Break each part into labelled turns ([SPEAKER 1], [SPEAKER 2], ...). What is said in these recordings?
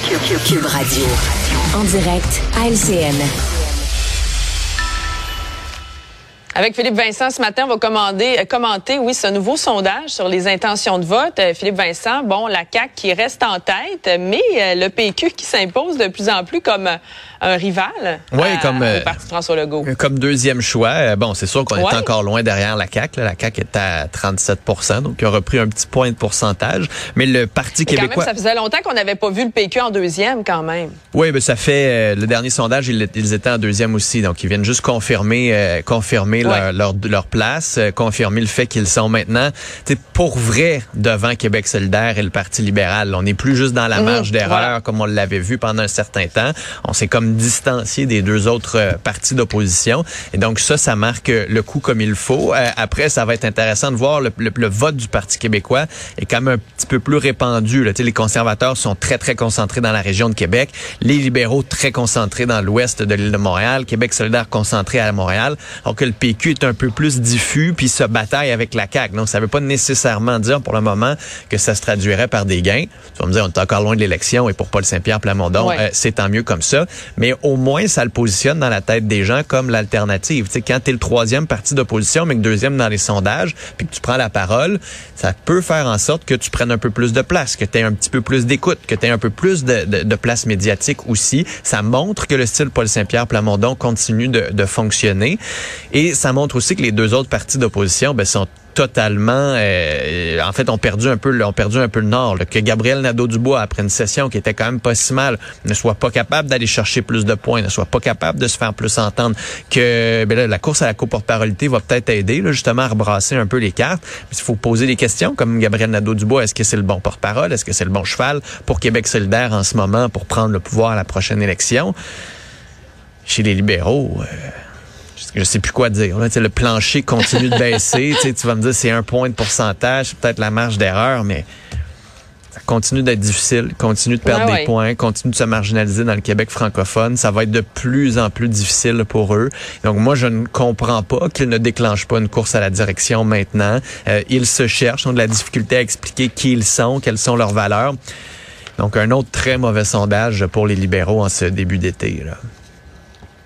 [SPEAKER 1] Cube Radio. En direct à LCN.
[SPEAKER 2] Avec Philippe Vincent, ce matin, on va commander, euh, commenter, oui, ce nouveau sondage sur les intentions de vote. Euh, Philippe Vincent, bon, la CAQ qui reste en tête, mais euh, le PQ qui s'impose de plus en plus comme un rival
[SPEAKER 3] oui, comme,
[SPEAKER 2] au parti François Legault.
[SPEAKER 3] Comme deuxième choix. Bon, c'est sûr qu'on est encore loin derrière la CAQ. La CAQ est à 37% donc il a repris un petit point de pourcentage. Mais le Parti québécois...
[SPEAKER 2] Quand même, ça faisait longtemps qu'on n'avait pas vu le PQ en deuxième, quand même.
[SPEAKER 3] Oui, mais ça fait... le dernier sondage, ils, étaient en deuxième aussi. Donc, ils viennent juste confirmer, confirmer leur, leur, place, euh, confirmer le fait qu'ils sont maintenant pour vrai devant Québec solidaire et le Parti libéral. On n'est plus juste dans la mmh, marge d'erreur comme on l'avait vu pendant un certain temps. On s'est comme distancié des deux autres euh, partis d'opposition. Et donc ça, ça marque le coup comme il faut. Euh, après, ça va être intéressant de voir le, le, vote du Parti québécois est quand même un petit peu plus répandu. Là. Les conservateurs sont très, très concentrés dans la région de Québec. Les libéraux très concentrés dans l'ouest de l'île de Montréal. Québec solidaire concentré à Montréal. Alors que le PQ est un peu plus diffus puis se bataille avec la CAQ. Donc, ça veut pas nécessairement dire pour le moment que ça se traduirait par des gains. Tu vas me dire, on est encore loin de l'élection et pour Paul Saint-Pierre Plamondon, euh, c'est tant mieux comme ça. Mais au moins, ça le positionne dans la tête des gens comme l'alternative. Tu sais, quand tu es le troisième parti d'opposition, mais que deuxième dans les sondages, puis que tu prends la parole, ça peut faire en sorte que tu prennes un peu plus de place, que tu aies un petit peu plus d'écoute, que tu aies un peu plus de, de, place médiatique aussi. Ça montre que le style Paul Saint-Pierre Plamondon continue de, de fonctionner. Et ça montre aussi que les deux autres partis d'opposition ben, sont totalement euh, en fait ont perdu un peu ont perdu un peu le nord que Gabriel Nadeau-Dubois après une session qui était quand même pas si mal ne soit pas capable d'aller chercher plus de points ne soit pas capable de se faire plus entendre que ben là, la course à la coporparité va peut-être aider là, justement à rebrasser un peu les cartes. Il faut poser des questions comme Gabriel Nadeau-Dubois est-ce que c'est le bon porte-parole? Est-ce que c'est le bon cheval pour Québec solidaire en ce moment pour prendre le pouvoir à la prochaine élection? Chez les libéraux euh, je sais plus quoi dire. le plancher continue de baisser. tu vas me dire c'est un point de pourcentage, peut-être la marge d'erreur, mais ça continue d'être difficile, continue de perdre des points, continue de se marginaliser dans le Québec francophone. Ça va être de plus en plus difficile pour eux. Donc moi, je ne comprends pas qu'ils ne déclenchent pas une course à la direction maintenant. Euh, ils se cherchent, ont de la difficulté à expliquer qui ils sont, quelles sont leurs valeurs. Donc un autre très mauvais sondage pour les libéraux en ce début d'été.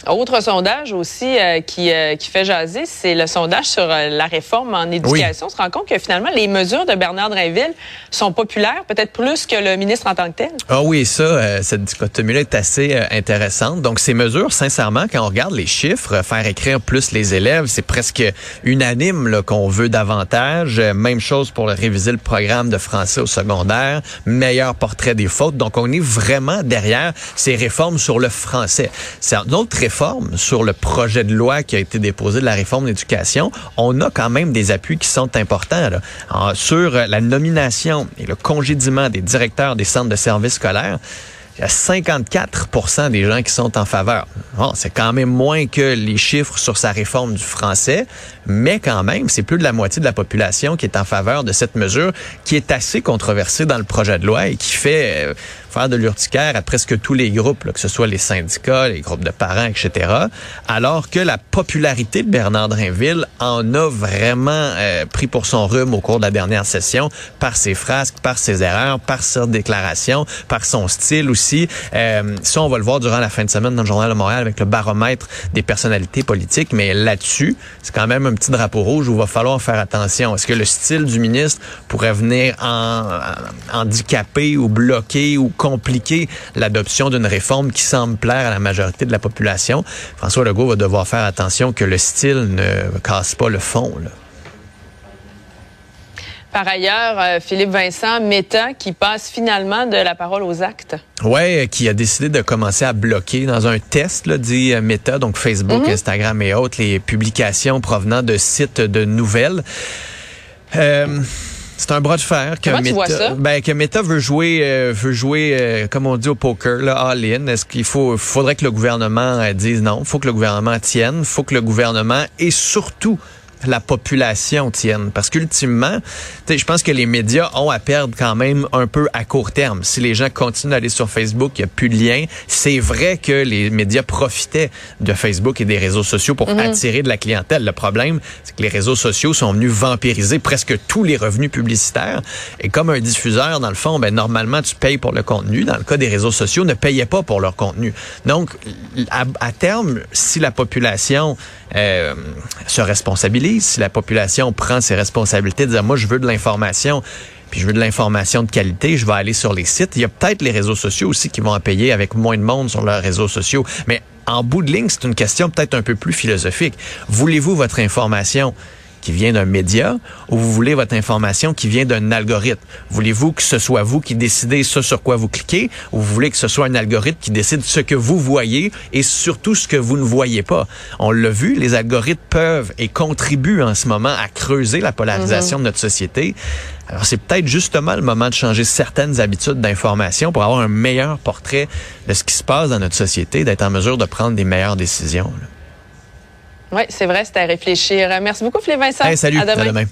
[SPEAKER 2] Autre sondage aussi euh, qui, euh, qui fait jaser, c'est le sondage sur euh, la réforme en éducation. On se rend compte que finalement, les mesures de Bernard Drinville sont populaires, peut-être plus que le ministre en tant que tel.
[SPEAKER 3] Ah oui, ça, cette dichotomie-là est assez intéressante. Donc, ces mesures, sincèrement, quand on regarde les chiffres, faire écrire plus les élèves, c'est presque unanime qu'on veut davantage. Même chose pour réviser le programme de français au secondaire, meilleur portrait des fautes. Donc, on est vraiment derrière ces réformes sur le français. C'est une autre sur le projet de loi qui a été déposé de la réforme d'éducation, on a quand même des appuis qui sont importants sur la nomination et le congédiement des directeurs des centres de services scolaires. Il y a 54% des gens qui sont en faveur. Bon, c'est quand même moins que les chiffres sur sa réforme du français, mais quand même, c'est plus de la moitié de la population qui est en faveur de cette mesure qui est assez controversée dans le projet de loi et qui fait euh, faire de l'urticaire à presque tous les groupes, que ce soit les syndicats, les groupes de parents, etc. Alors que la popularité de Bernard Drinville en a vraiment euh, pris pour son rhume au cours de la dernière session par ses frasques, par ses erreurs, par ses déclarations, par son style aussi. Euh, ça, on va le voir durant la fin de semaine dans le Journal de Montréal avec le baromètre des personnalités politiques. Mais là-dessus, c'est quand même un petit drapeau rouge où il va falloir faire attention. Est-ce que le style du ministre pourrait venir en, en handicaper ou bloquer ou compliquer l'adoption d'une réforme qui semble plaire à la majorité de la population. François Legault va devoir faire attention que le style ne casse pas le fond.
[SPEAKER 2] Par ailleurs, euh, Philippe Vincent, Meta, qui passe finalement de la parole aux actes.
[SPEAKER 3] Oui, qui a décidé de commencer à bloquer dans un test, là, dit euh, Meta, donc Facebook, mhm. Instagram et autres, les publications provenant de sites de nouvelles. Euh, c'est un bras de fer que Meta, ben que Meta veut jouer euh, veut jouer euh, comme on dit au poker là all in. Est-ce qu'il faut faudrait que le gouvernement euh, dise non, faut que le gouvernement tienne, faut que le gouvernement et surtout la population tienne. Parce qu'ultimement, je pense que les médias ont à perdre quand même un peu à court terme. Si les gens continuent d'aller sur Facebook, il n'y a plus de lien. C'est vrai que les médias profitaient de Facebook et des réseaux sociaux pour mhm. attirer de la clientèle. Le problème, c'est que les réseaux sociaux sont venus vampiriser presque tous les revenus publicitaires. Et comme un diffuseur, dans le fond, ben, normalement, tu payes pour le contenu. Dans le cas des réseaux sociaux, ne payaient pas pour leur contenu. Donc, à, terme, si la population euh, se responsabilise, si la population prend ses responsabilités, de dire, moi, je veux de l'information, puis je veux de l'information de qualité, je vais aller sur les sites. Il y a peut-être les réseaux sociaux aussi qui vont en payer avec moins de monde sur leurs réseaux sociaux. Mais en bout de ligne, c'est une question peut-être un peu plus philosophique. Voulez-vous votre information? Qui vient d'un média ou vous voulez votre information qui vient d'un algorithme? Voulez-vous que ce soit vous qui décidez ce sur quoi vous cliquez ou vous voulez que ce soit un algorithme qui décide ce que vous voyez et surtout ce que vous ne voyez pas? On l'a vu, les algorithmes peuvent et contribuent en ce moment à creuser la polarisation de notre société. Alors c'est peut-être justement le moment de changer certaines habitudes d'information pour avoir un meilleur portrait de ce qui se passe dans notre société, d'être en mesure de prendre des meilleures décisions.
[SPEAKER 2] Oui, c'est vrai, c'est à réfléchir. Merci beaucoup, Philippe Vincent.
[SPEAKER 3] salut. À demain.